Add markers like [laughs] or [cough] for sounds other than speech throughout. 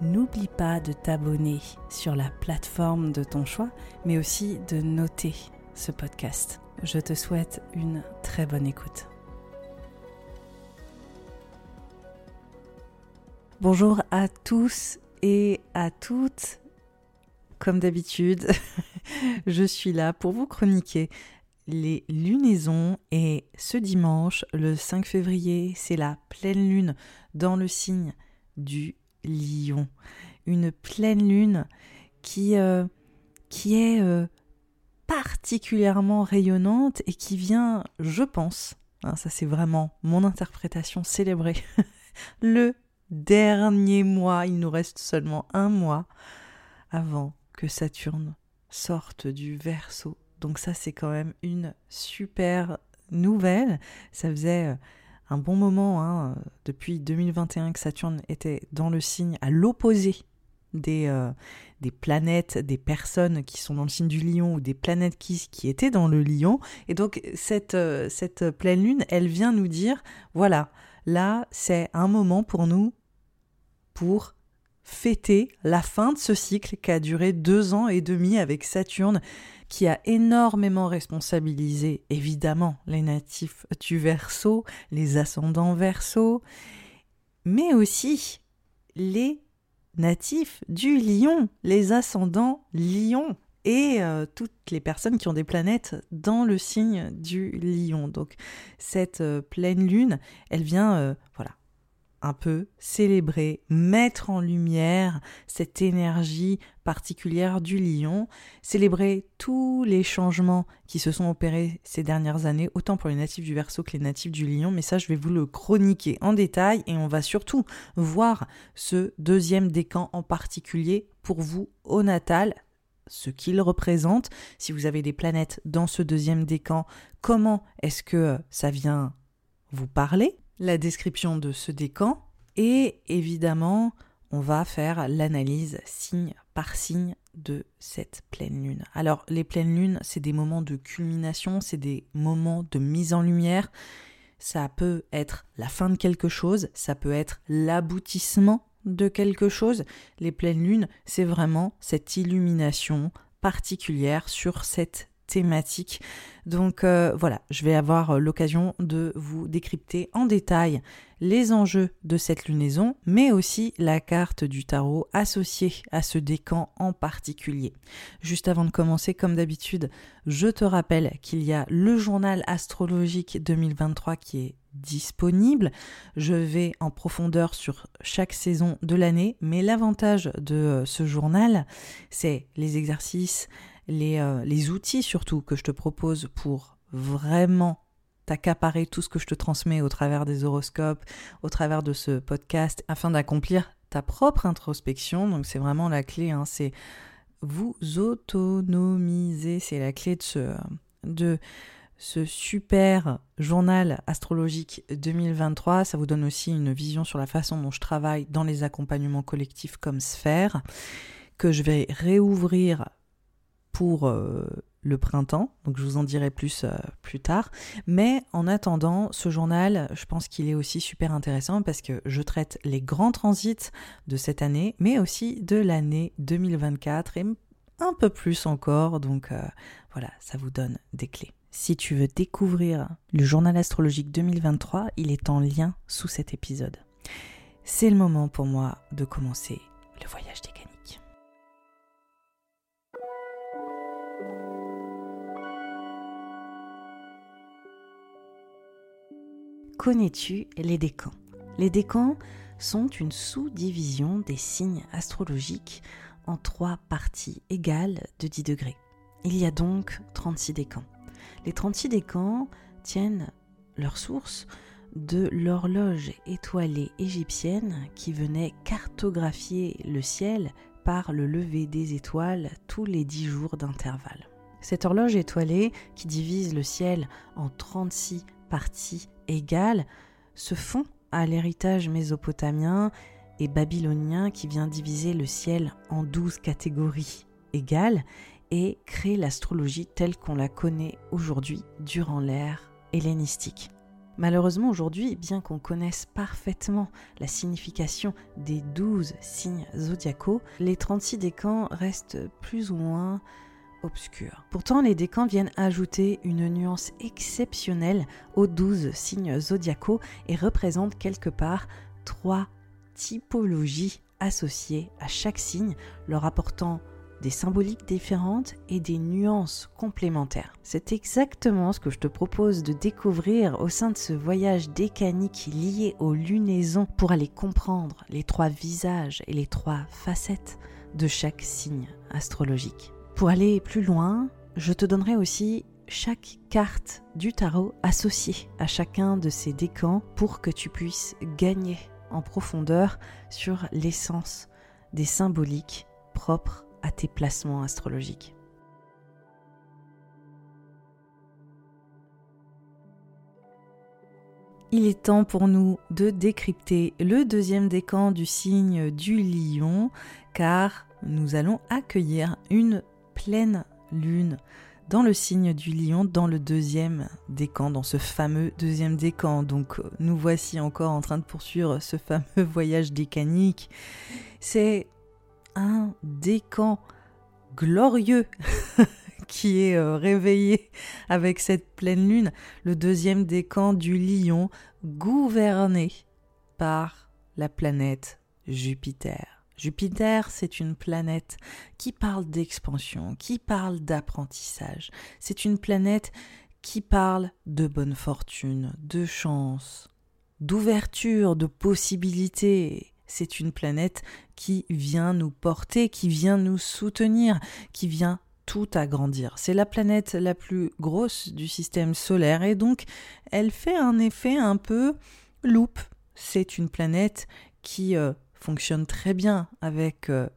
n'oublie pas de t'abonner sur la plateforme de ton choix, mais aussi de noter ce podcast. Je te souhaite une très bonne écoute. Bonjour à tous et à toutes. Comme d'habitude, [laughs] je suis là pour vous chroniquer les lunaisons et ce dimanche, le 5 février, c'est la pleine lune dans le signe du lion. Une pleine lune qui, euh, qui est euh, particulièrement rayonnante et qui vient, je pense, hein, ça c'est vraiment mon interprétation célébrée, [laughs] le dernier mois, il nous reste seulement un mois avant que Saturne sorte du Verseau. Donc ça c'est quand même une super nouvelle. Ça faisait euh, un bon moment, hein, depuis 2021, que Saturne était dans le signe à l'opposé des, euh, des planètes, des personnes qui sont dans le signe du lion ou des planètes qui, étaient dans le lion. Et donc euh, cette pleine lune, elle vient nous dire, voilà, là c'est un moment pour nous pour fêter la fin de ce cycle qui a duré deux ans et demi avec Saturne qui a énormément responsabilisé évidemment les natifs du Verseau, les ascendants Verseau, mais aussi les natifs du Lion, les ascendants Lion et euh, toutes les personnes qui ont des planètes dans le signe du Lion. Donc cette euh, pleine lune, elle vient euh, voilà un peu célébrer, mettre en lumière cette énergie particulière du lion, célébrer tous les changements qui se sont opérés ces dernières années, autant pour les natifs du Verseau que les natifs du lion, mais ça je vais vous le chroniquer en détail et on va surtout voir ce deuxième décan en particulier pour vous au natal, ce qu'il représente, si vous avez des planètes dans ce deuxième décan, comment est-ce que ça vient vous parler? La description de ce décan et évidemment on va faire l'analyse signe par signe de cette pleine lune. Alors les pleines lunes, c'est des moments de culmination, c'est des moments de mise en lumière. Ça peut être la fin de quelque chose, ça peut être l'aboutissement de quelque chose. Les pleines lunes, c'est vraiment cette illumination particulière sur cette thématique. Donc euh, voilà, je vais avoir euh, l'occasion de vous décrypter en détail les enjeux de cette lunaison, mais aussi la carte du tarot associée à ce décan en particulier. Juste avant de commencer, comme d'habitude, je te rappelle qu'il y a le journal astrologique 2023 qui est disponible. Je vais en profondeur sur chaque saison de l'année, mais l'avantage de euh, ce journal, c'est les exercices, euh, les, outils surtout que je te propose pour vraiment t'accaparer tout ce que je te transmets au travers des horoscopes, au travers de ce podcast, afin d'accomplir ta propre introspection. Donc c'est vraiment la clé, hein, c'est vous autonomiser, c'est la clé de ce, de ce super journal astrologique 2023. Ça vous donne aussi une vision sur la façon dont je travaille dans les accompagnements collectifs comme sphère, que je vais réouvrir pour euh, le printemps, donc je vous en dirai plus euh, plus tard. Mais en attendant, ce journal, je pense qu'il est aussi super intéressant parce que je traite les grands transits de cette année, mais aussi de l'année 2024 et un peu plus encore. Donc euh, voilà, ça vous donne des clés. Si tu veux découvrir le journal astrologique 2023, il est en lien sous cet épisode. C'est le moment pour moi de commencer le voyage décanique. Connais-tu les décans? Les décans sont une sous-division des signes astrologiques en trois parties égales de 10 degrés. Il y a donc 36 décans. Les 36 décans tiennent leur source de l'horloge étoilée égyptienne qui venait cartographier le ciel par le lever des étoiles tous les 10 jours d'intervalle. Cette horloge étoilée qui divise le ciel en 36 parties égales se fond à l'héritage mésopotamien et babylonien qui vient diviser le ciel en 12 catégories égales et crée l'astrologie telle qu'on la connaît aujourd'hui durant l'ère hellénistique. Malheureusement aujourd'hui, bien qu'on connaisse parfaitement la signification des 12 signes zodiacaux, les 36 décans restent plus ou moins obscurs. Pourtant, les décans viennent ajouter une nuance exceptionnelle aux 12 signes zodiacaux et représentent quelque part trois typologies associées à chaque signe, leur apportant des symboliques différentes et des nuances complémentaires. C'est exactement ce que je te propose de découvrir au sein de ce voyage décanique lié aux lunaisons pour aller comprendre les trois visages et les trois facettes de chaque signe astrologique. Pour aller plus loin, je te donnerai aussi chaque carte du tarot associée à chacun de ces décans pour que tu puisses gagner en profondeur sur l'essence des symboliques propres à tes placements astrologiques. Il est temps pour nous de décrypter le deuxième décan du signe du lion car nous allons accueillir une pleine lune dans le signe du lion, dans le deuxième décan, dans ce fameux deuxième décan. Donc nous voici encore en train de poursuivre ce fameux voyage décanique. C'est un décan glorieux [laughs] qui est euh, réveillé avec cette pleine lune, le deuxième décan du lion, gouverné par la planète Jupiter. Jupiter, c'est une planète qui parle d'expansion, qui parle d'apprentissage. C'est une planète qui parle de bonne fortune, de chance, d'ouverture, de possibilités c'est une planète qui vient nous porter, qui vient nous soutenir, qui vient tout agrandir. C'est la planète la plus grosse du système solaire et donc elle fait un effet un peu loupe. C'est une planète qui euh, fonctionne très bien avec euh,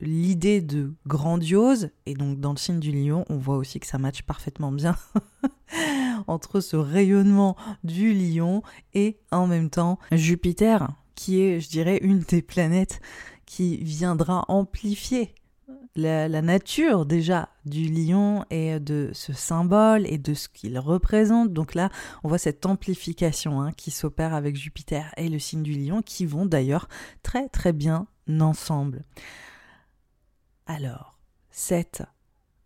l'idée de grandiose et donc dans le signe du lion, on voit aussi que ça matche parfaitement bien [laughs] entre ce rayonnement du lion et en même temps Jupiter qui est, je dirais, une des planètes qui viendra amplifier la, nature déjà du lion et de ce symbole et de ce qu'il représente. Donc là, on voit cette amplification hein, qui s'opère avec Jupiter et le signe du lion qui vont d'ailleurs très très bien ensemble. Alors, cette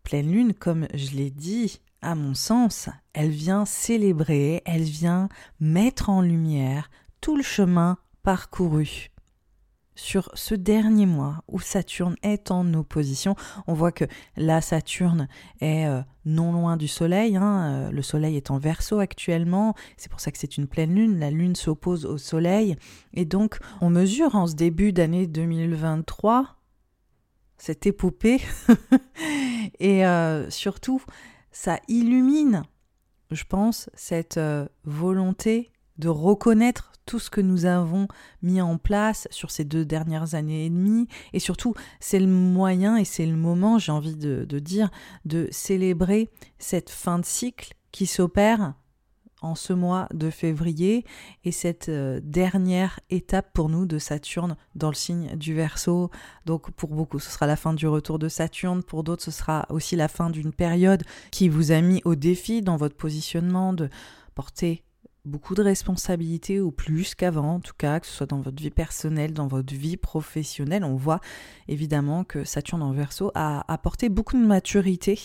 pleine lune, comme je l'ai dit, à mon sens, elle vient célébrer, elle vient mettre en lumière tout le chemin parcouru sur ce dernier mois où Saturne est en opposition. On voit que la Saturne est euh, non loin du Soleil. Hein, euh, le Soleil est en verso actuellement. C'est pour ça que c'est une pleine lune. La lune s'oppose au Soleil. Et donc, on mesure en ce début d'année 2023 cette épopée. [laughs] Et euh, surtout, ça illumine, je pense, cette volonté de reconnaître tout ce que nous avons mis en place sur ces deux dernières années et demie. Et surtout, c'est le moyen et c'est le moment, j'ai envie de, dire, de célébrer cette fin de cycle qui s'opère en ce mois de février et cette euh, dernière étape pour nous de Saturne dans le signe du Verseau. Donc pour beaucoup ce sera la fin du retour de Saturne, pour d'autres ce sera aussi la fin d'une période qui vous a mis au défi dans votre positionnement de porter beaucoup de responsabilités ou plus qu'avant, en tout cas, que ce soit dans votre vie personnelle, dans votre vie professionnelle. On voit évidemment que Saturne en verso a apporté beaucoup de maturité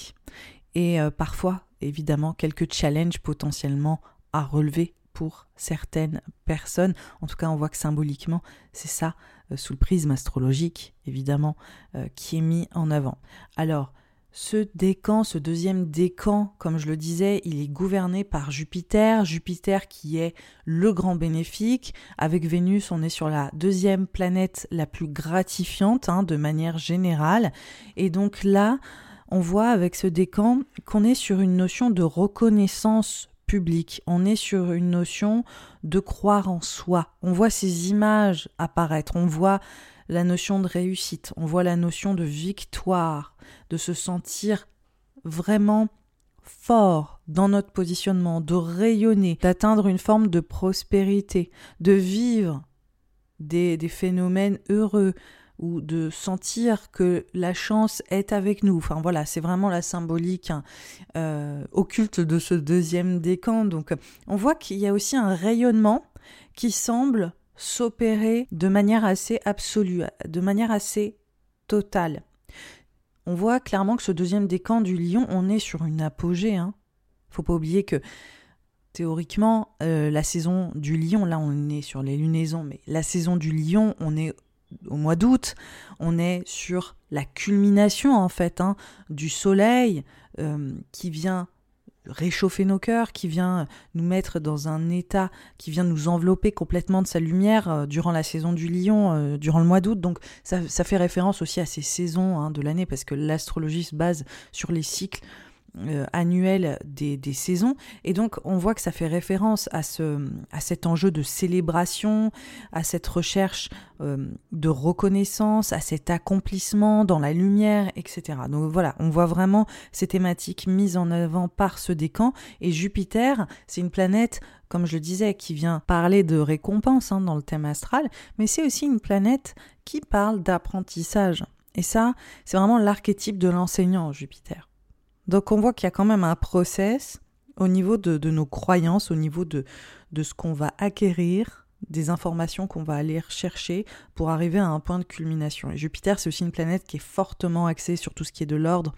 et euh, parfois, évidemment, quelques challenges potentiellement à relever pour certaines personnes. En tout cas, on voit que symboliquement, c'est ça, euh, sous le prisme astrologique, évidemment, euh, qui est mis en avant. Alors, ce décan, ce deuxième décan, comme je le disais, il est gouverné par Jupiter, Jupiter qui est le grand bénéfique. Avec Vénus, on est sur la deuxième planète la plus gratifiante hein, de manière générale. Et donc là, on voit avec ce décan qu'on est sur une notion de reconnaissance publique, on est sur une notion de croire en soi. On voit ces images apparaître, on voit la notion de réussite, on voit la notion de victoire, de se sentir vraiment fort dans notre positionnement, de rayonner, d'atteindre une forme de prospérité, de vivre des, phénomènes heureux ou de sentir que la chance est avec nous. Enfin voilà, c'est vraiment la symbolique hein, euh, occulte de ce deuxième décan. Donc on voit qu'il y a aussi un rayonnement qui semble s'opérer de manière assez absolue, de manière assez totale. On voit clairement que ce deuxième décan du lion, on est sur une apogée. Hein. Faut pas oublier que théoriquement, euh, la saison du lion, là on est sur les lunaisons, mais la saison du lion, on est au mois d'août, on est sur la culmination en fait hein, du soleil euh, qui vient réchauffer nos cœurs, qui vient nous mettre dans un état, qui vient nous envelopper complètement de sa lumière euh, durant la saison du lion, euh, durant le mois d'août. Donc ça, fait référence aussi à ces saisons hein, de l'année, parce que l'astrologie se base sur les cycles euh, annuel des, saisons. Et donc, on voit que ça fait référence à, ce, à cet enjeu de célébration, à cette recherche euh, de reconnaissance, à cet accomplissement dans la lumière, etc. Donc voilà, on voit vraiment ces thématiques mises en avant par ce décan. Et Jupiter, c'est une planète comme je le disais, qui vient parler de récompense hein, dans le thème astral, mais c'est aussi une planète qui parle d'apprentissage. Et ça, c'est vraiment l'archétype de l'enseignant, Jupiter. Donc on voit qu'il y a quand même un process au niveau de, nos croyances, au niveau de, ce qu'on va acquérir, des informations qu'on va aller chercher pour arriver à un point de culmination. Et Jupiter, c'est aussi une planète qui est fortement axée sur tout ce qui est de l'ordre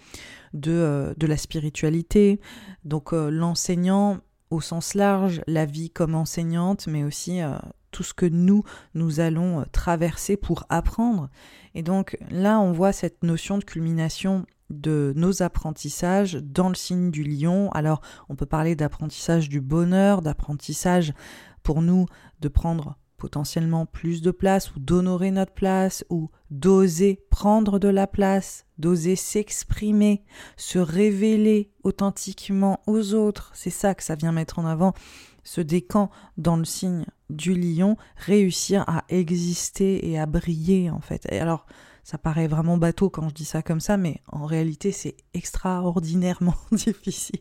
de, euh, la spiritualité. Donc euh, l'enseignant au sens large, la vie comme enseignante, mais aussi euh, tout ce que nous, nous allons traverser pour apprendre. Et donc là, on voit cette notion de culmination de nos apprentissages dans le signe du lion. Alors, on peut parler d'apprentissage du bonheur, d'apprentissage pour nous de prendre potentiellement plus de place ou d'honorer notre place ou d'oser prendre de la place, d'oser s'exprimer, se révéler authentiquement aux autres. C'est ça que ça vient mettre en avant ce décan dans le signe du lion, réussir à exister et à briller en fait. Et alors, ça paraît vraiment bateau quand je dis ça comme ça, mais en réalité c'est extraordinairement [laughs] difficile.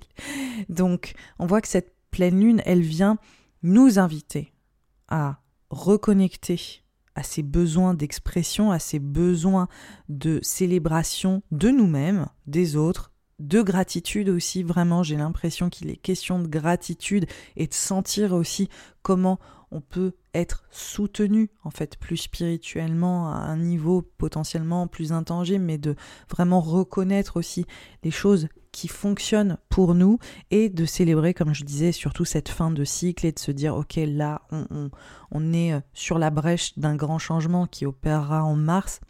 Donc on voit que cette pleine lune, elle vient nous inviter à reconnecter à ses besoins d'expression, à ses besoins de célébration de nous-mêmes, des autres, de gratitude aussi, vraiment j'ai l'impression qu'il est question de gratitude et de sentir aussi comment on peut être soutenu en fait plus spirituellement à un niveau potentiellement plus intangible mais de vraiment reconnaître aussi les choses qui fonctionnent pour nous et de célébrer comme je disais surtout cette fin de cycle et de se dire ok là on, on est sur la brèche d'un grand changement qui opérera en mars.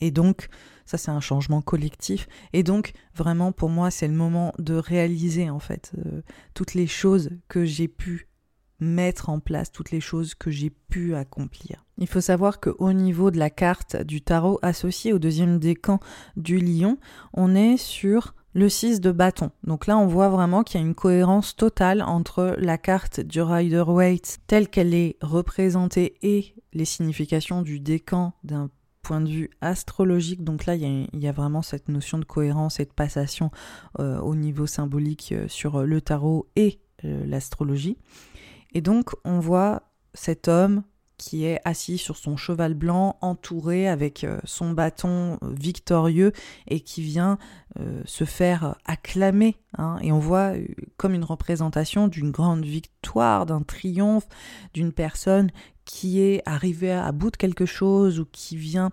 Et donc ça c'est un changement collectif. Et donc vraiment pour moi c'est le moment de réaliser en fait euh, toutes les choses que j'ai pu mettre en place toutes les choses que j'ai pu accomplir. Il faut savoir qu'au niveau de la carte du tarot associée au deuxième décan du lion, on est sur le 6 de bâton. Donc là, on voit vraiment qu'il y a une cohérence totale entre la carte du Rider-Waite telle qu'elle est représentée et les significations du décan d'un point de vue astrologique. Donc là, il y, a, vraiment cette notion de cohérence et de passation euh, au niveau symbolique euh, sur le tarot et euh, l'astrologie. Et donc on voit cet homme qui est assis sur son cheval blanc, entouré avec euh, son bâton euh, victorieux et qui vient euh, se faire acclamer. Hein. et on voit comme une représentation d'une grande victoire, d'un triomphe, d'une personne qui est arrivée à bout de quelque chose ou qui vient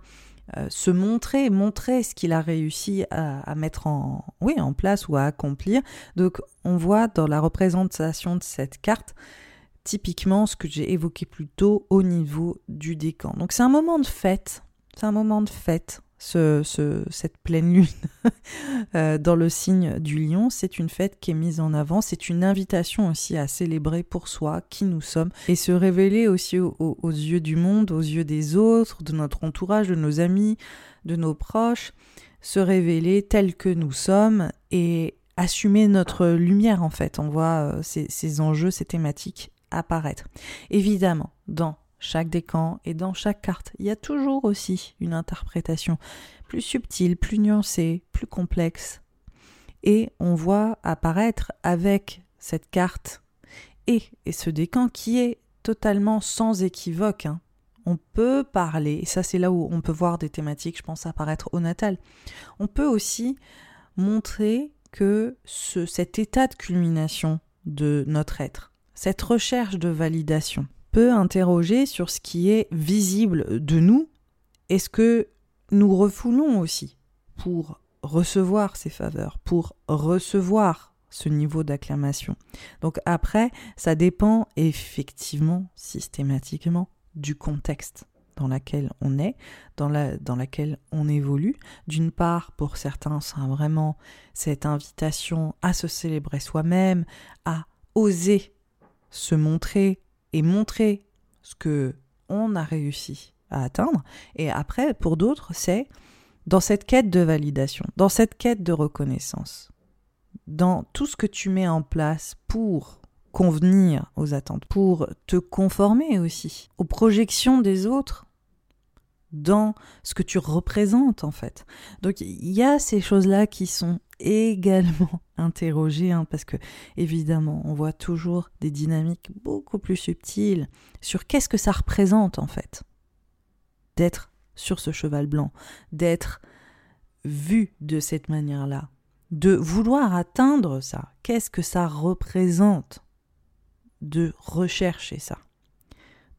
se montrer, montrer ce qu'il a réussi à, mettre en, oui, en place ou à accomplir. Donc on voit dans la représentation de cette carte typiquement ce que j'ai évoqué plus tôt au niveau du décan. Donc c'est un moment de fête, c'est un moment de fête, ce, cette pleine lune [laughs] euh, dans le signe du lion, c'est une fête qui est mise en avant, c'est une invitation aussi à célébrer pour soi qui nous sommes et se révéler aussi aux yeux du monde, aux yeux des autres, de notre entourage, de nos amis, de nos proches, se révéler tel que nous sommes et assumer notre lumière en fait. On voit euh, ces enjeux, ces thématiques apparaître. Évidemment, dans chaque décan et dans chaque carte, il y a toujours aussi une interprétation plus subtile, plus nuancée, plus complexe. Et on voit apparaître avec cette carte et, ce décan qui est totalement sans équivoque. Hein. On peut parler, et ça c'est là où on peut voir des thématiques, je pense, apparaître au natal. On peut aussi montrer que ce, cet état de culmination de notre être, cette recherche de validation, peut interroger sur ce qui est visible de nous et ce que nous refoulons aussi pour recevoir ces faveurs, pour recevoir ce niveau d'acclamation. Donc après, ça dépend effectivement, systématiquement, du contexte dans lequel on est, dans, la, dans laquelle on évolue. D'une part, pour certains, c'est vraiment cette invitation à se célébrer soi-même, à oser se montrer et montrer ce que on a réussi à atteindre. Et après, pour d'autres, c'est dans cette quête de validation, dans cette quête de reconnaissance, dans tout ce que tu mets en place pour convenir aux attentes, pour te conformer aussi aux projections des autres, dans ce que tu représentes en fait. Donc il y a ces choses-là qui sont également [laughs] interrogées, hein, parce que évidemment on voit toujours des dynamiques beaucoup plus subtiles sur qu'est-ce que ça représente en fait d'être sur ce cheval blanc, d'être vu de cette manière-là, de vouloir atteindre ça, qu'est-ce que ça représente de rechercher ça?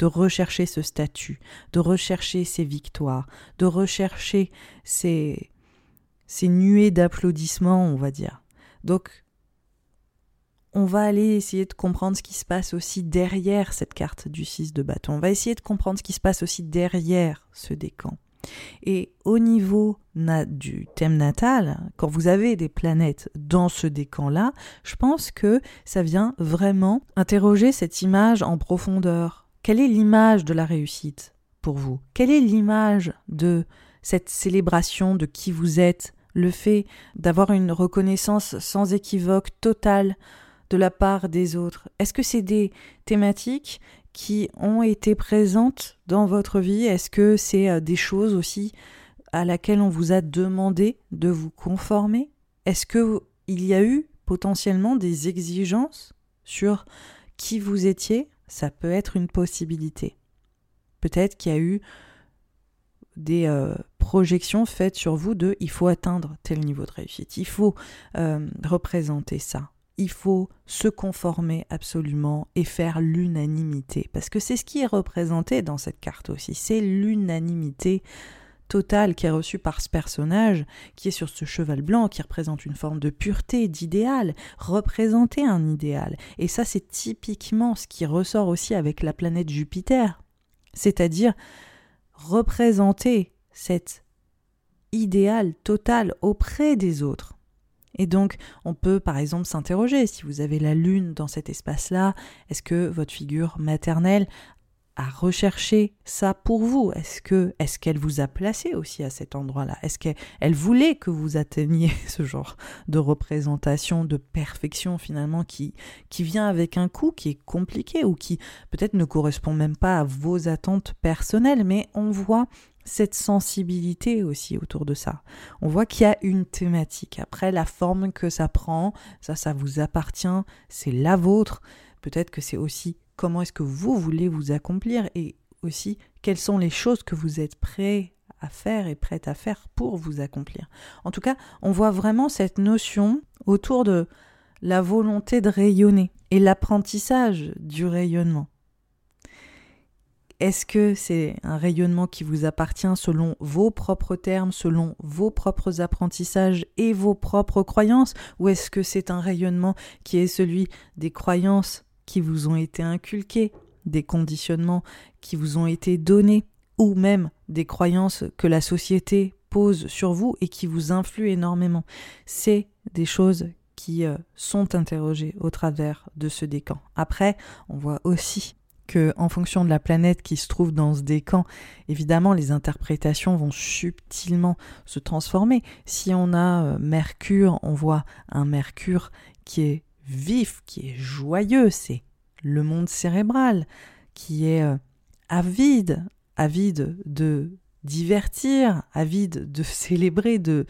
De rechercher ce statut, de rechercher ces victoires, de rechercher ces, ces nuées d'applaudissements, on va dire. Donc, on va aller essayer de comprendre ce qui se passe aussi derrière cette carte du 6 de bâton. On va essayer de comprendre ce qui se passe aussi derrière ce décan. Et au niveau du thème natal, quand vous avez des planètes dans ce décan-là, je pense que ça vient vraiment interroger cette image en profondeur, quelle est l'image de la réussite pour vous? Quelle est l'image de cette célébration de qui vous êtes? Le fait d'avoir une reconnaissance sans équivoque totale de la part des autres. Est-ce que c'est des thématiques qui ont été présentes dans votre vie? Est-ce que c'est euh, des choses aussi à laquelle on vous a demandé de vous conformer? Est-ce que il y a eu potentiellement des exigences sur qui vous étiez? Ça peut être une possibilité. Peut-être qu'il y a eu des euh, projections faites sur vous de il faut atteindre tel niveau de réussite, il faut euh, représenter ça, il faut se conformer absolument et faire l'unanimité, parce que c'est ce qui est représenté dans cette carte aussi, c'est l'unanimité Qui est reçu par ce personnage, qui est sur ce cheval blanc, qui représente une forme de pureté, d'idéal, représenter un idéal. Et ça, c'est typiquement ce qui ressort aussi avec la planète Jupiter, c'est-à-dire représenter cet idéal total auprès des autres. Et donc, on peut par exemple s'interroger, si vous avez la Lune dans cet espace-là, est-ce que votre figure maternelle à rechercher ça pour vous Est-ce que est-ce qu'elle vous a placé aussi à cet endroit-là? Est-ce qu'elle voulait que vous atteigniez [laughs] ce genre de représentation de perfection finalement qui qui vient avec un coût qui est compliqué ou qui peut-être ne correspond même pas à vos attentes personnelles? Mais on voit cette sensibilité aussi autour de ça. On voit qu'il y a une thématique. Après, la forme que ça prend, ça, ça vous appartient, c'est la vôtre. Peut-être que c'est aussi comment est-ce que vous voulez vous accomplir et aussi quelles sont les choses que vous êtes prêt à faire et prête à faire pour vous accomplir. En tout cas, on voit vraiment cette notion autour de la volonté de rayonner et l'apprentissage du rayonnement. Est-ce que c'est un rayonnement qui vous appartient selon vos propres termes, selon vos propres apprentissages et vos propres croyances Ou est-ce que c'est un rayonnement qui est celui des croyances qui vous ont été inculqués, des conditionnements qui vous ont été donnés, ou même des croyances que la société pose sur vous et qui vous influent énormément. C'est des choses qui euh, sont interrogées au travers de ce décan. Après, on voit aussi que en fonction de la planète qui se trouve dans ce décan, évidemment les interprétations vont subtilement se transformer. Si on a euh, Mercure, on voit un Mercure qui est vif, qui est joyeux, c'est le monde cérébral, qui est euh, avide, avide de divertir, avide de [laughs] célébrer, de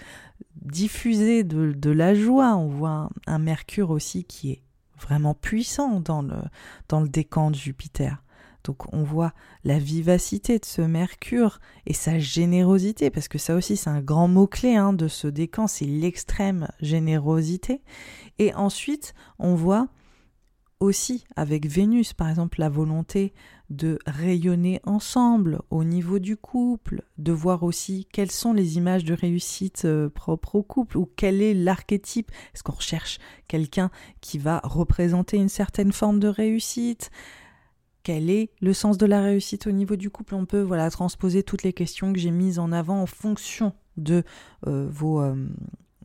diffuser de, la joie. On voit un, Mercure aussi qui est vraiment puissant dans le, dans le décan de Jupiter. Donc on voit la vivacité de ce Mercure et sa générosité, parce que ça aussi c'est un grand mot-clé hein, de ce décan, c'est l'extrême générosité. Et ensuite on voit aussi avec Vénus, par exemple, la volonté de rayonner ensemble au niveau du couple, de voir aussi quelles sont les images de réussite euh, propres au couple, ou quel est l'archétype. Est-ce qu'on recherche quelqu'un qui va représenter une certaine forme de réussite? Quel est le sens de la réussite au niveau du couple On peut voilà transposer toutes les questions que j'ai mises en avant en fonction de euh, vos, euh,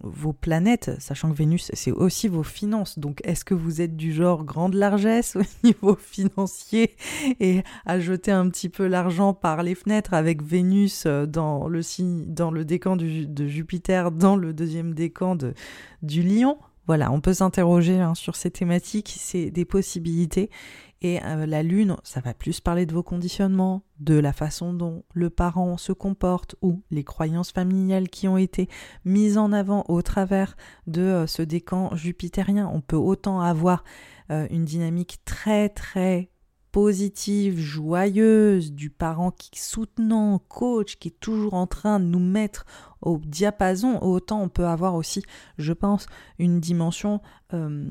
vos planètes, sachant que Vénus, c'est aussi vos finances. Donc, est-ce que vous êtes du genre grande largesse au [laughs] niveau financier et à jeter un petit peu l'argent par les fenêtres avec Vénus euh, dans le, décan de Jupiter, dans le deuxième décan du lion? Voilà, on peut s'interroger hein, sur ces thématiques, c'est des possibilités. Et euh, la lune, ça va plus parler de vos conditionnements, de la façon dont le parent se comporte ou les croyances familiales qui ont été mises en avant au travers de euh, ce décan jupitérien. On peut autant avoir euh, une dynamique très très positive, joyeuse, du parent qui soutenant, coach, qui est toujours en train de nous mettre au diapason, autant on peut avoir aussi, je pense, une dimension euh,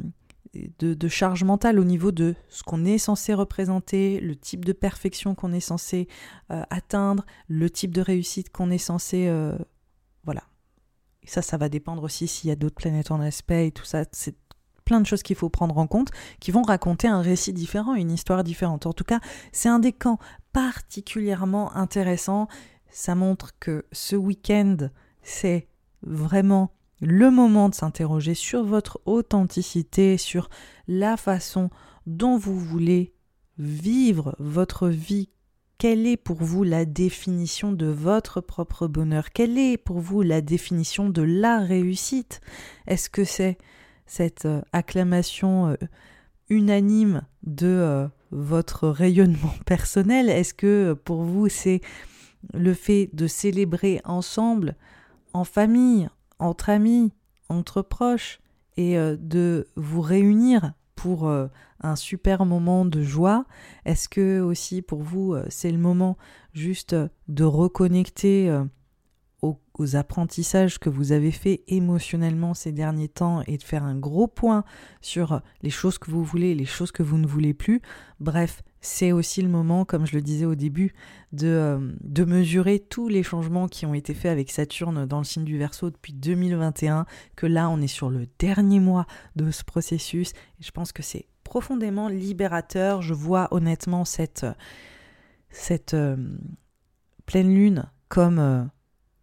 de, charge mentale au niveau de ce qu'on est censé représenter, le type de perfection qu'on est censé euh, atteindre, le type de réussite qu'on est censé... Euh, voilà. Ça, ça va dépendre aussi s'il y a d'autres planètes en aspect et tout ça. C'est plein de choses qu'il faut prendre en compte qui vont raconter un récit différent, une histoire différente. En tout cas, c'est un des camps particulièrement intéressant. Ça montre que ce week-end, c'est vraiment le moment de s'interroger sur votre authenticité, sur la façon dont vous voulez vivre votre vie. Quelle est pour vous la définition de votre propre bonheur? Quelle est pour vous la définition de la réussite? Est-ce que c'est cette euh, acclamation euh, unanime de euh, votre [laughs] rayonnement personnel. Est-ce que pour vous c'est le fait de célébrer ensemble, en famille, entre amis, entre proches, et de vous réunir pour un super moment de joie? Est-ce que aussi pour vous c'est le moment juste de reconnecter aux, apprentissages que vous avez fait émotionnellement ces derniers temps et de faire un gros point sur les choses que vous voulez les choses que vous ne voulez plus. Bref, c'est aussi le moment, comme je le disais au début, de, euh, mesurer tous les changements qui ont été faits avec Saturne dans le signe du Verseau depuis 2021, que là on est sur le dernier mois de ce processus et je pense que c'est profondément libérateur. Je vois honnêtement cette, cette euh, pleine lune comme euh,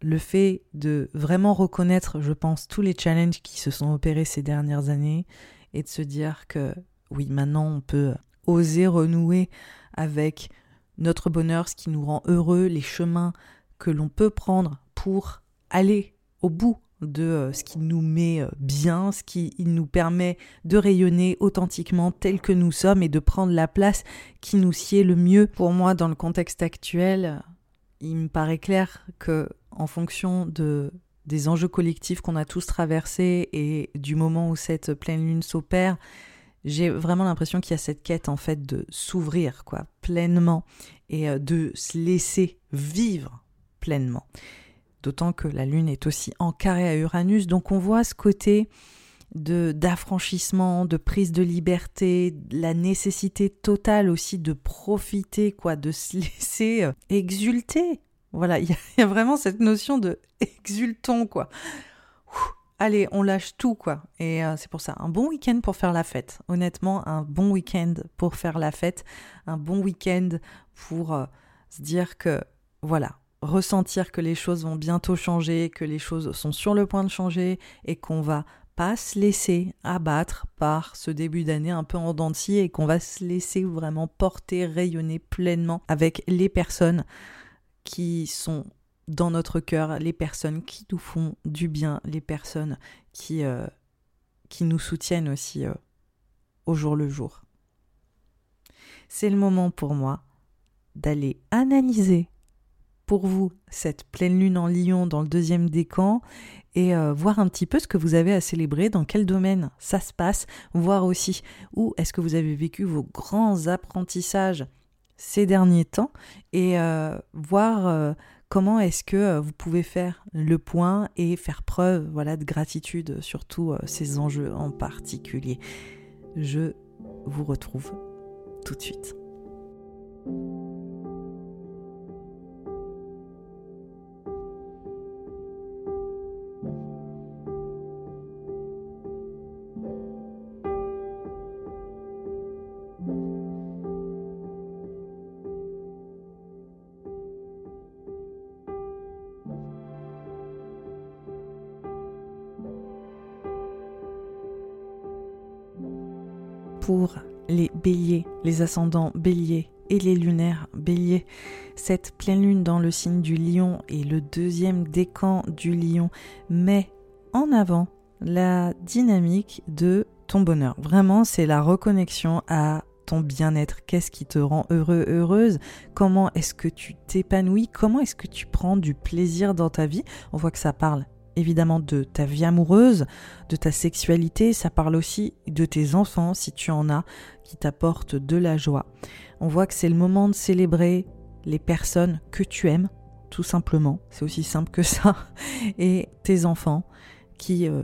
le fait de vraiment reconnaître, je pense, tous les challenges qui se sont opérés ces dernières années et de se dire que oui, maintenant on peut oser renouer avec notre bonheur, ce qui nous rend heureux, les chemins que l'on peut prendre pour aller au bout de euh, ce qui nous met euh, bien, ce qui nous permet de rayonner authentiquement tel que nous sommes et de prendre la place qui nous sied le mieux. Pour moi, dans le contexte actuel, il me paraît clair que en fonction de des enjeux collectifs qu'on a tous traversés et du moment où cette pleine lune s'opère, j'ai vraiment l'impression qu'il y a cette quête en fait de s'ouvrir quoi pleinement et euh, de se laisser vivre pleinement. D'autant que la lune est aussi en carré à Uranus, donc on voit ce côté de d'affranchissement, de prise de liberté, la nécessité totale aussi de profiter, quoi, de se [laughs] laisser euh, exulter. Voilà, [laughs] il y, a vraiment cette notion de exultons, quoi. allez, on lâche tout, quoi. Et euh, c'est pour ça, un bon week-end pour faire la fête. Honnêtement, un bon week-end pour faire la fête, un bon week-end pour euh, se dire que, voilà, ressentir que les choses vont bientôt changer, que les choses sont sur le point de changer et qu'on va pas se laisser abattre par ce début d'année un peu en dentier et qu'on va se laisser vraiment porter, rayonner pleinement avec les personnes qui sont dans notre cœur, les personnes qui nous font du bien, les personnes qui, euh, nous soutiennent aussi euh, au jour le jour. C'est le moment pour moi d'aller analyser pour vous cette pleine lune en lion dans le deuxième décan et euh, voir un petit peu ce que vous avez à célébrer, dans quel domaine ça se passe, voir aussi où est-ce que vous avez vécu vos grands apprentissages ces derniers temps et euh, voir euh, comment est-ce que vous pouvez faire le point et faire preuve voilà de gratitude sur tous ces enjeux en particulier. Je vous retrouve tout de suite. Les béliers, les ascendants béliers et les lunaires béliers. Cette pleine lune dans le signe du lion et le deuxième décan du lion met en avant la dynamique de ton bonheur. Vraiment, c'est la reconnexion à ton bien-être, qu'est-ce qui te rend heureux, heureuse, comment est-ce que tu t'épanouis, comment est-ce que tu prends du plaisir dans ta vie? On voit que ça parle évidemment de ta vie amoureuse, de ta sexualité, ça parle aussi de tes enfants si tu en as, qui t'apportent de la joie. On voit que c'est le moment de célébrer les personnes que tu aimes, tout simplement, c'est aussi simple que ça, [laughs] et tes enfants qui, euh,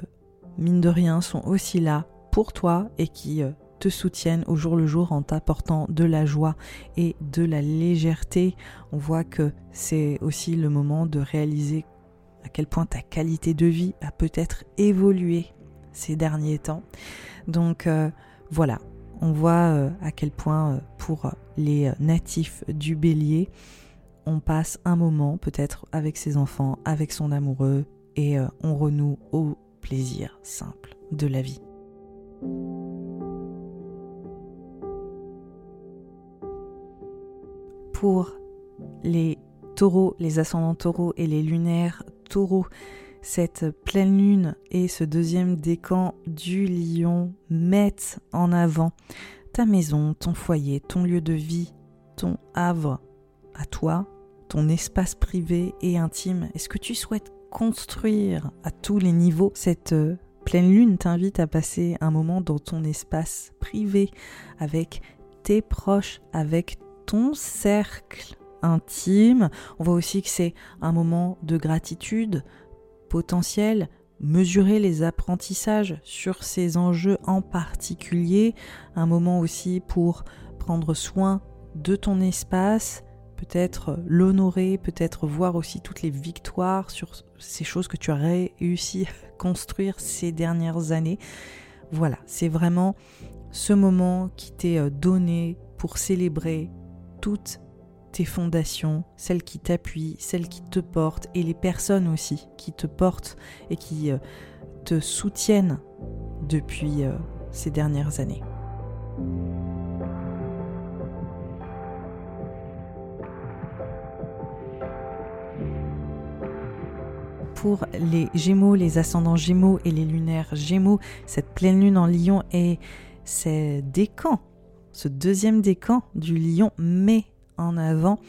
mine de rien, sont aussi là pour toi et qui euh, te soutiennent au jour le jour en t'apportant de la joie et de la légèreté. On voit que c'est aussi le moment de réaliser à quel point ta qualité de vie a peut-être évolué ces derniers temps. Donc euh, voilà, on voit euh, à quel point euh, pour les natifs du bélier, on passe un moment peut-être avec ses enfants, avec son amoureux, et on renoue au plaisir simple de la vie. Pour les taureaux, les ascendants taureaux et les lunaires taureaux, cette pleine lune et ce deuxième décan du lion mettent en avant ta maison, ton foyer, ton lieu de vie, ton havre à toi, ton espace privé et intime. Est-ce que tu souhaites construire à tous les niveaux cette euh, pleine lune t'invite à passer un moment dans ton espace privé avec tes proches, avec ton cercle intime. On voit aussi que c'est un moment de gratitude potentielle, mesurer les apprentissages sur ces enjeux en particulier, un moment aussi pour prendre soin de ton espace, peut-être l'honorer, peut-être voir aussi toutes les victoires sur ces choses que tu as réussi à construire ces dernières années. Voilà, c'est vraiment ce moment qui t'est euh, donné pour célébrer toutes tes fondations, celles qui t'appuient, celles qui te portent et les personnes aussi qui te portent et qui euh, te soutiennent depuis euh, ces dernières années. Pour les Gémeaux, les ascendants Gémeaux et les lunaires Gémeaux, cette pleine lune en Lion est c'est décan, ce deuxième décan du Lion met en avant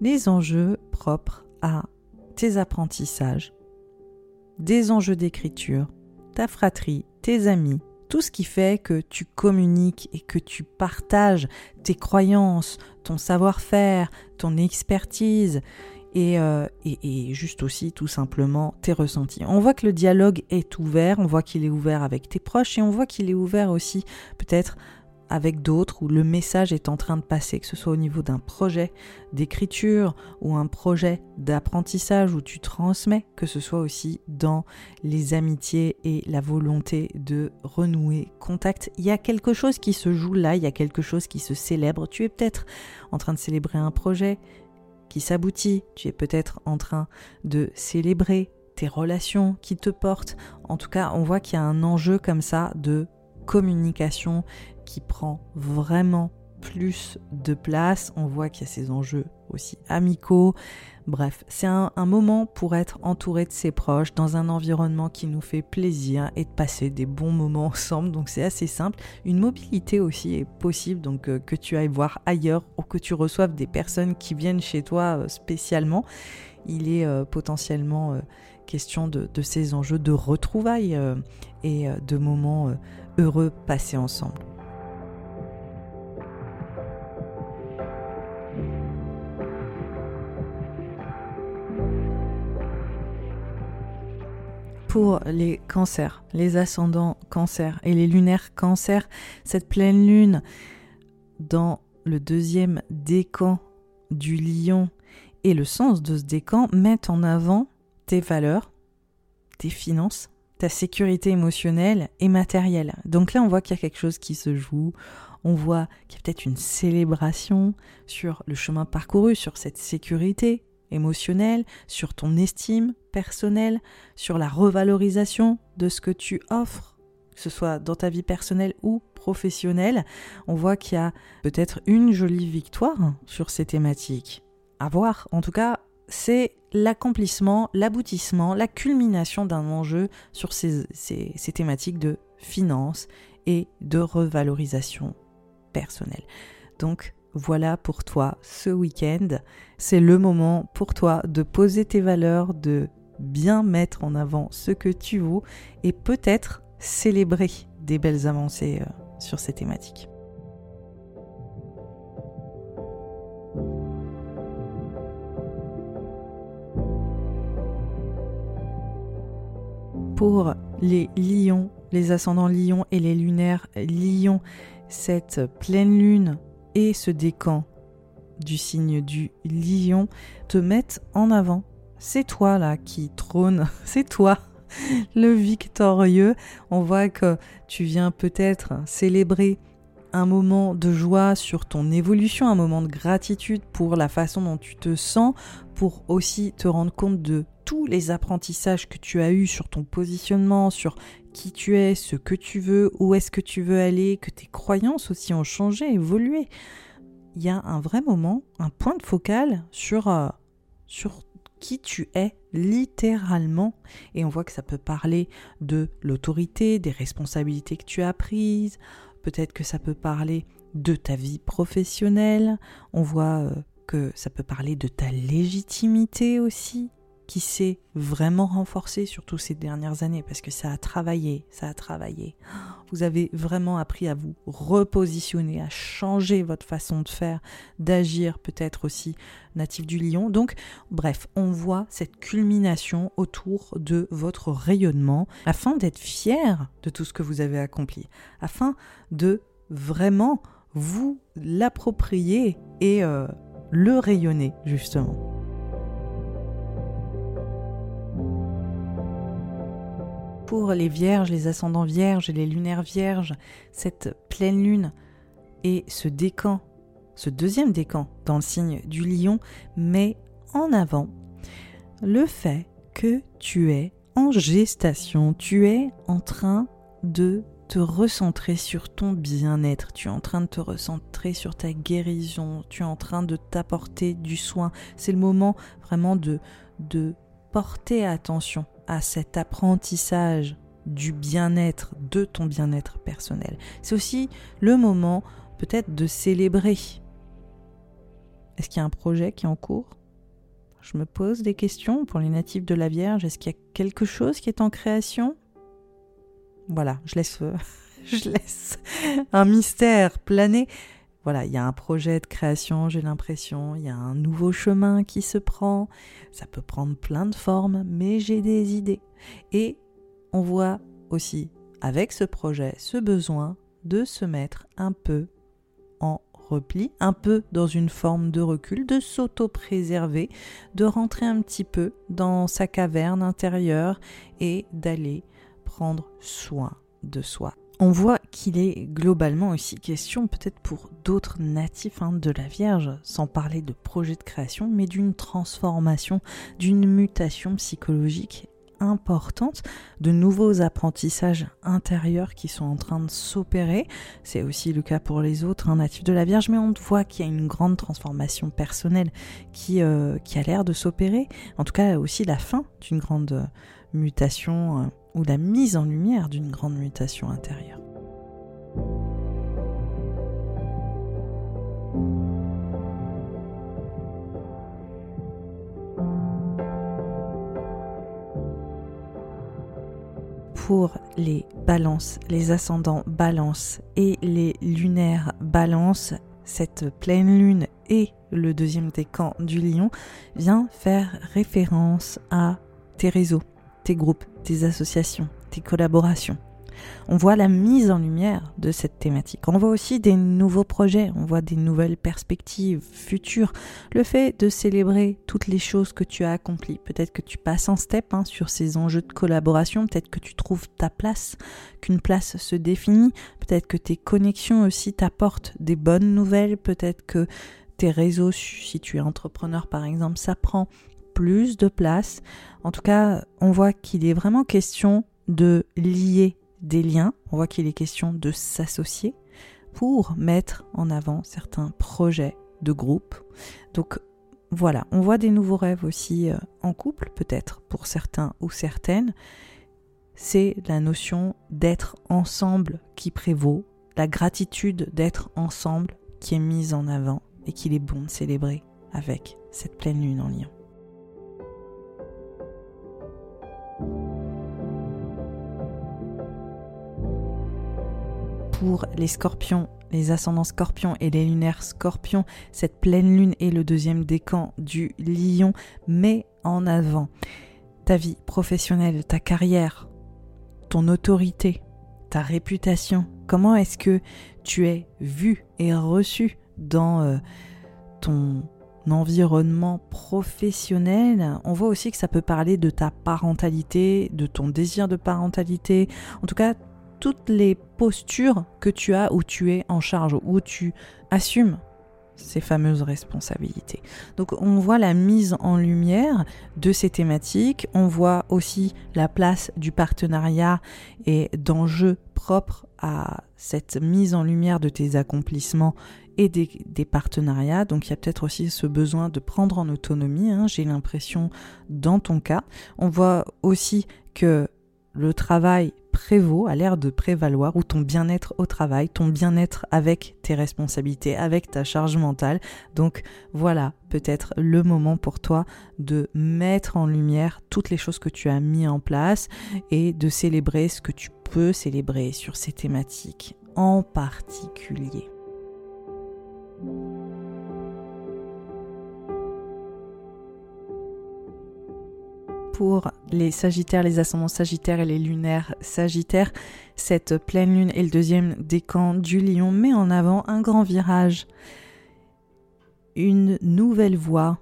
les enjeux propres à tes apprentissages, des enjeux d'écriture, ta fratrie, tes amis, tout ce qui fait que tu communiques et que tu partages tes croyances, ton savoir-faire, ton expertise et, euh, et, et, juste aussi tout simplement tes ressentis. On voit que le dialogue est ouvert, on voit qu'il est ouvert avec tes proches et on voit qu'il est ouvert aussi peut-être avec d'autres où le message est en train de passer, que ce soit au niveau d'un projet d'écriture ou un projet d'apprentissage où tu transmets, que ce soit aussi dans les amitiés et la volonté de renouer contact. Il y a quelque chose qui se joue là, il y a quelque chose qui se célèbre. Tu es peut-être en train de célébrer un projet, qui s'aboutit, tu es peut-être en train de célébrer tes relations qui te portent. En tout cas, on voit qu'il y a un enjeu comme ça de communication qui prend vraiment plus de place. On voit qu'il y a ces enjeux aussi amicaux. Bref, c'est un, moment pour être entouré de ses proches dans un environnement qui nous fait plaisir et de passer des bons moments ensemble. Donc c'est assez simple. Une mobilité aussi est possible, donc euh, que tu ailles voir ailleurs ou que tu reçoives des personnes qui viennent chez toi euh, spécialement. Il est euh, potentiellement question de, de, ces enjeux de retrouvailles et de moments heureux passés ensemble. Pour les cancers, les ascendants cancers et les lunaires cancers, cette pleine lune dans le deuxième décan du lion et le sens de ce décan mettent en avant tes valeurs, tes finances, ta sécurité émotionnelle et matérielle. Donc là, on voit qu'il y a quelque chose qui se joue. On voit qu'il y a peut-être une célébration sur le chemin parcouru, sur cette sécurité, émotionnel, sur ton estime personnelle, sur la revalorisation de ce que tu offres, que ce soit dans ta vie personnelle ou professionnelle. On voit qu'il y a peut-être une jolie victoire sur ces thématiques. À voir. En tout cas, c'est l'accomplissement, l'aboutissement, la culmination d'un enjeu sur ces, ces thématiques de finance et de revalorisation personnelle. Donc, voilà pour toi ce week-end. C'est le moment pour toi de poser tes valeurs, de bien mettre en avant ce que tu vaux et peut-être célébrer des belles avancées euh, sur ces thématiques. Pour les lions, les ascendants lions et les lunaires lions, cette pleine lune et ce décan du signe du lion te mettent en avant. C'est toi là qui trône, [laughs] c'est toi le victorieux. On voit que tu viens peut-être célébrer un moment de joie sur ton évolution, un moment de gratitude pour la façon dont tu te sens, pour aussi te rendre compte de tous les apprentissages que tu as eus sur ton positionnement, sur qui tu es, ce que tu veux, où est-ce que tu veux aller, que tes croyances aussi ont changé, évolué. Il y a un vrai moment, un point de focal sur, euh, sur qui tu es littéralement. Et on voit que ça peut parler de l'autorité, des responsabilités que tu as prises, peut-être que ça peut parler de ta vie professionnelle, on voit euh, que ça peut parler de ta légitimité aussi, qui s'est vraiment renforcé surtout ces dernières années parce que ça a travaillé, ça a travaillé. Vous avez vraiment appris à vous repositionner, à changer votre façon de faire, d'agir peut-être aussi natif du lion. Donc bref, on voit cette culmination autour de votre rayonnement afin d'être fier de tout ce que vous avez accompli, afin de vraiment vous l'approprier et euh, le rayonner justement. Pour les vierges, les ascendants vierges et les lunaires vierges, cette pleine lune et ce décan, ce deuxième décan dans le signe du lion, met en avant le fait que tu es en gestation, tu es en train de te recentrer sur ton bien-être, tu es en train de te recentrer sur ta guérison, tu es en train de t'apporter du soin. C'est le moment vraiment de, de porter attention à cet apprentissage du bien-être, de ton bien-être personnel. C'est aussi le moment peut-être de célébrer. Est-ce qu'il y a un projet qui est en cours? Je me pose des questions pour les natifs de la Vierge. Est-ce qu'il y a quelque chose qui est en création? Voilà, je laisse, [laughs] je laisse un mystère planer voilà, il y a un projet de création, j'ai l'impression, il y a un nouveau chemin qui se prend, ça peut prendre plein de formes, mais j'ai des idées. Et on voit aussi avec ce projet ce besoin de se mettre un peu en repli, un peu dans une forme de recul, de s'auto-préserver, de rentrer un petit peu dans sa caverne intérieure et d'aller prendre soin de soi. On voit qu'il est globalement aussi question, peut-être pour d'autres natifs hein, de la Vierge, sans parler de projet de création, mais d'une transformation, d'une mutation psychologique importante, de nouveaux apprentissages intérieurs qui sont en train de s'opérer. C'est aussi le cas pour les autres hein, natifs de la Vierge, mais on voit qu'il y a une grande transformation personnelle qui, euh, qui a l'air de s'opérer. En tout cas, aussi la fin d'une grande mutation euh, ou la mise en lumière d'une grande mutation intérieure. pour les balances, les ascendants balance et les lunaires balance, cette pleine lune et le deuxième décan du lion vient faire référence à tes réseaux, tes groupes, tes associations, tes collaborations. On voit la mise en lumière de cette thématique. On voit aussi des nouveaux projets, on voit des nouvelles perspectives futures. Le fait de célébrer toutes les choses que tu as accomplies. Peut-être que tu passes en step hein, sur ces enjeux de collaboration, peut-être que tu trouves ta place, qu'une place se définit, peut-être que tes connexions aussi t'apportent des bonnes nouvelles, peut-être que tes réseaux, si tu es entrepreneur par exemple, ça plus de place. En tout cas, on voit qu'il est vraiment question de lier des liens, on voit qu'il est question de s'associer pour mettre en avant certains projets de groupe. Donc voilà, on voit des nouveaux rêves aussi euh, en couple, peut-être pour certains ou certaines. C'est la notion d'être ensemble qui prévaut, la gratitude d'être ensemble qui est mise en avant et qu'il est bon de célébrer avec cette pleine lune en lien. Pour les scorpions, les ascendants scorpions et les lunaires scorpions, cette pleine lune est le deuxième décan du lion, met en avant ta vie professionnelle, ta carrière, ton autorité, ta réputation. Comment est-ce que tu es vu et reçu dans euh, ton environnement professionnel? On voit aussi que ça peut parler de ta parentalité, de ton désir de parentalité. En tout cas, toutes les postures que tu as où tu es en charge, où tu assumes ces fameuses responsabilités. Donc on voit la mise en lumière de ces thématiques, on voit aussi la place du partenariat et d'enjeux propres à cette mise en lumière de tes accomplissements et des, partenariats. Donc il y a peut-être aussi ce besoin de prendre en autonomie, hein, j'ai l'impression dans ton cas. On voit aussi que le travail prévaut, a l'air de prévaloir, ou ton bien-être au travail, ton bien-être avec tes responsabilités, avec ta charge mentale. Donc voilà, peut-être le moment pour toi de mettre en lumière toutes les choses que tu as mis en place et de célébrer ce que tu peux célébrer sur ces thématiques en particulier. Pour les Sagittaires, les ascendants Sagittaires et les lunaires Sagittaires. Cette pleine lune et le deuxième décan du lion met en avant un grand virage, une nouvelle voie,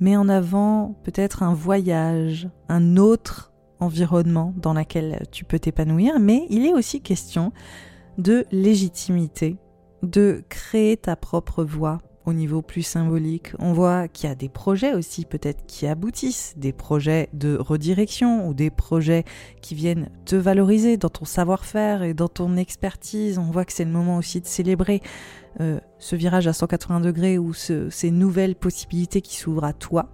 met en avant peut-être un voyage, un autre environnement dans lequel tu peux t'épanouir, mais il est aussi question de légitimité, de créer ta propre voie, au niveau plus symbolique. On voit qu'il y a des projets aussi peut-être qui aboutissent, des projets de redirection ou des projets qui viennent te valoriser dans ton savoir-faire et dans ton expertise. On voit que c'est le moment aussi de célébrer euh, ce virage à 180 degrés ou ces nouvelles possibilités qui s'ouvrent à toi.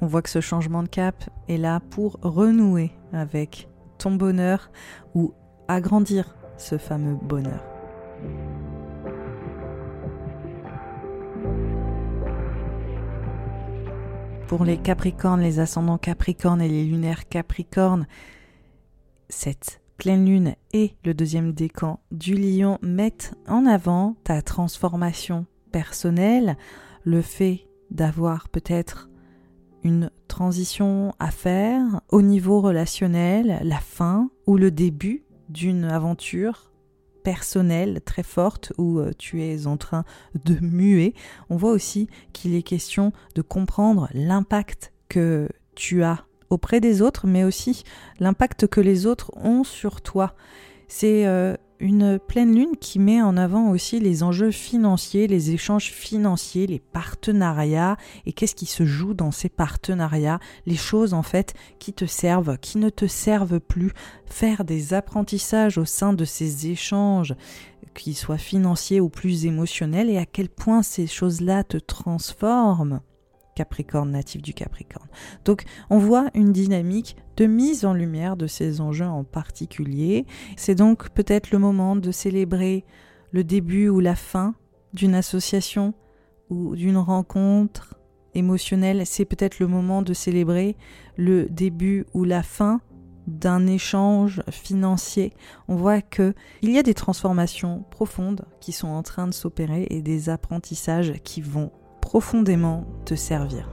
On voit que ce changement de cap est là pour renouer avec ton bonheur ou agrandir ce fameux bonheur. Pour les Capricornes, les ascendants Capricornes et les lunaires Capricornes, cette pleine lune et le deuxième décan du lion mettent en avant ta transformation personnelle, le fait d'avoir peut-être une transition à faire au niveau relationnel, la fin ou le début d'une aventure personnelle très forte où euh, tu es en train de muer, on voit aussi qu'il est question de comprendre l'impact que tu as auprès des autres, mais aussi l'impact que les autres ont sur toi. C'est euh, une pleine lune qui met en avant aussi les enjeux financiers, les échanges financiers, les partenariats. Et qu'est-ce qui se joue dans ces partenariats, les choses en fait qui te servent, qui ne te servent plus, faire des apprentissages au sein de ces échanges, qu'ils soient financiers ou plus émotionnels. Et à quel point ces choses-là te transforment? Capricorne, natif du Capricorne. Donc on voit une dynamique de mise en lumière de ces enjeux en particulier. C'est donc peut-être le moment de célébrer le début ou la fin d'une association ou d'une rencontre émotionnelle. C'est peut-être le moment de célébrer le début ou la fin d'un échange financier, on voit que il y a des transformations profondes qui sont en train de s'opérer et des apprentissages qui vont profondément te servir.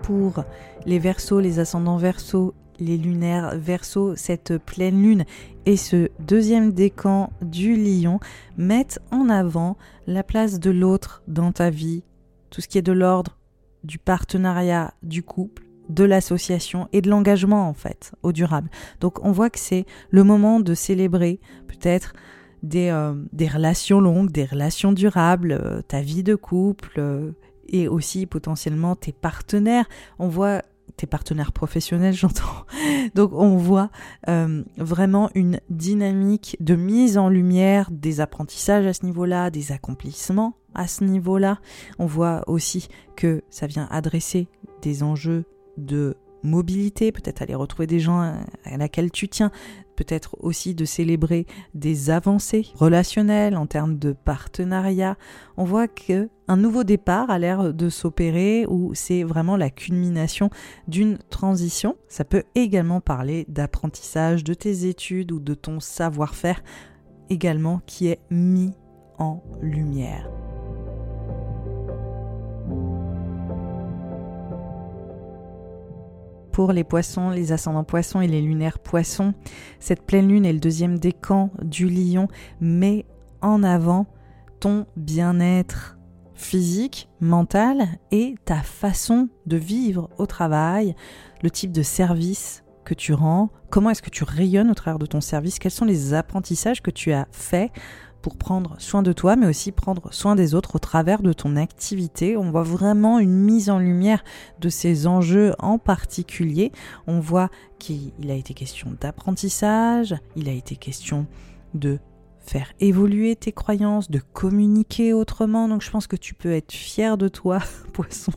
Pour les versos, les ascendants versos, les lunaires versos, cette pleine lune et ce deuxième décan du lion mettent en avant la place de l'autre dans ta vie, tout ce qui est de l'ordre du partenariat, du couple, de l'association et de l'engagement en fait au durable. Donc on voit que c'est le moment de célébrer peut-être des, euh, des, relations longues, des relations durables, euh, ta vie de couple euh, et aussi potentiellement tes partenaires. On voit tes partenaires professionnels, [laughs] j'entends. Donc on voit vraiment une dynamique de mise en lumière des apprentissages à ce niveau-là, des accomplissements à ce niveau-là. On voit aussi que ça vient adresser des enjeux de mobilité, peut-être aller retrouver des gens à laquelle tu tiens, peut-être aussi de célébrer des avancées relationnelles en termes de partenariat. On voit que un nouveau départ a l'air de s'opérer ou c'est vraiment la culmination d'une transition. Ça peut également parler d'apprentissage de tes études ou de ton savoir-faire également qui est mis en lumière. Pour les poissons, les ascendants poissons et les lunaires poissons. Cette pleine lune est le deuxième décan du lion met en avant ton bien-être physique, mental et ta façon de vivre au travail, le type de service que tu rends, comment est-ce que tu rayonnes au travers de ton service, quels sont les apprentissages que tu as faits pour prendre soin de toi, mais aussi prendre soin des autres au travers de ton activité. On voit vraiment une mise en lumière de ces enjeux en particulier. On voit qu'il a été question d'apprentissage, il a été question de faire évoluer tes croyances, de communiquer autrement. Donc je pense que tu peux être fier de toi, [laughs] poisson,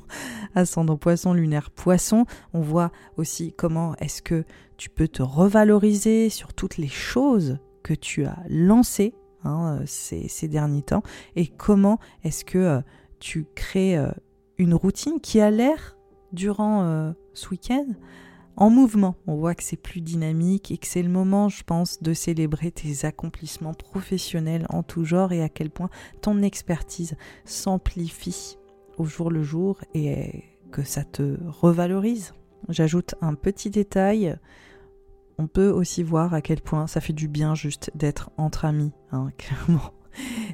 ascendant poisson, lunaire poisson. On voit aussi comment est-ce que tu peux te revaloriser sur toutes les choses que tu as lancées Hein, euh, ces, derniers temps et comment est-ce que euh, tu crées euh, une routine qui a l'air durant ce week-end en mouvement? On voit que c'est plus dynamique et que c'est le moment, je pense, de célébrer tes accomplissements professionnels en tout genre et à quel point ton expertise s'amplifie au jour le jour et que ça te revalorise. J'ajoute un petit détail on peut aussi voir à quel point ça fait du bien juste d'être entre amis, hein, [laughs] clairement.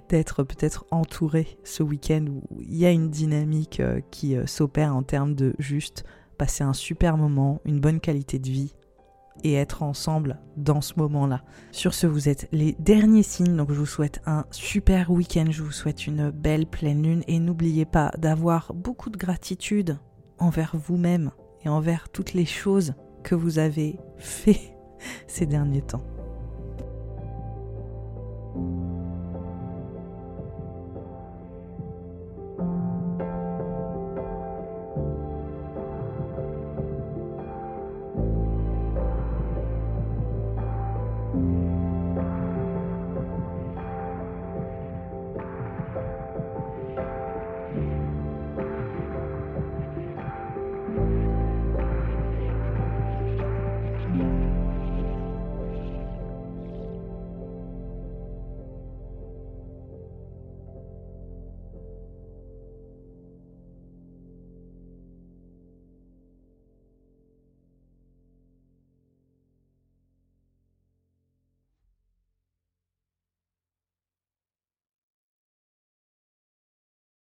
d'être peut-être entouré ce week-end où il y a une dynamique euh, qui euh, s'opère en termes de juste passer un super moment, une bonne qualité de vie et être ensemble dans ce moment-là. Sur ce, vous êtes les derniers signes, donc je vous souhaite un super week-end, je vous souhaite une belle pleine lune et n'oubliez pas d'avoir beaucoup de gratitude envers vous-même et envers toutes les choses que vous avez fait ces derniers temps.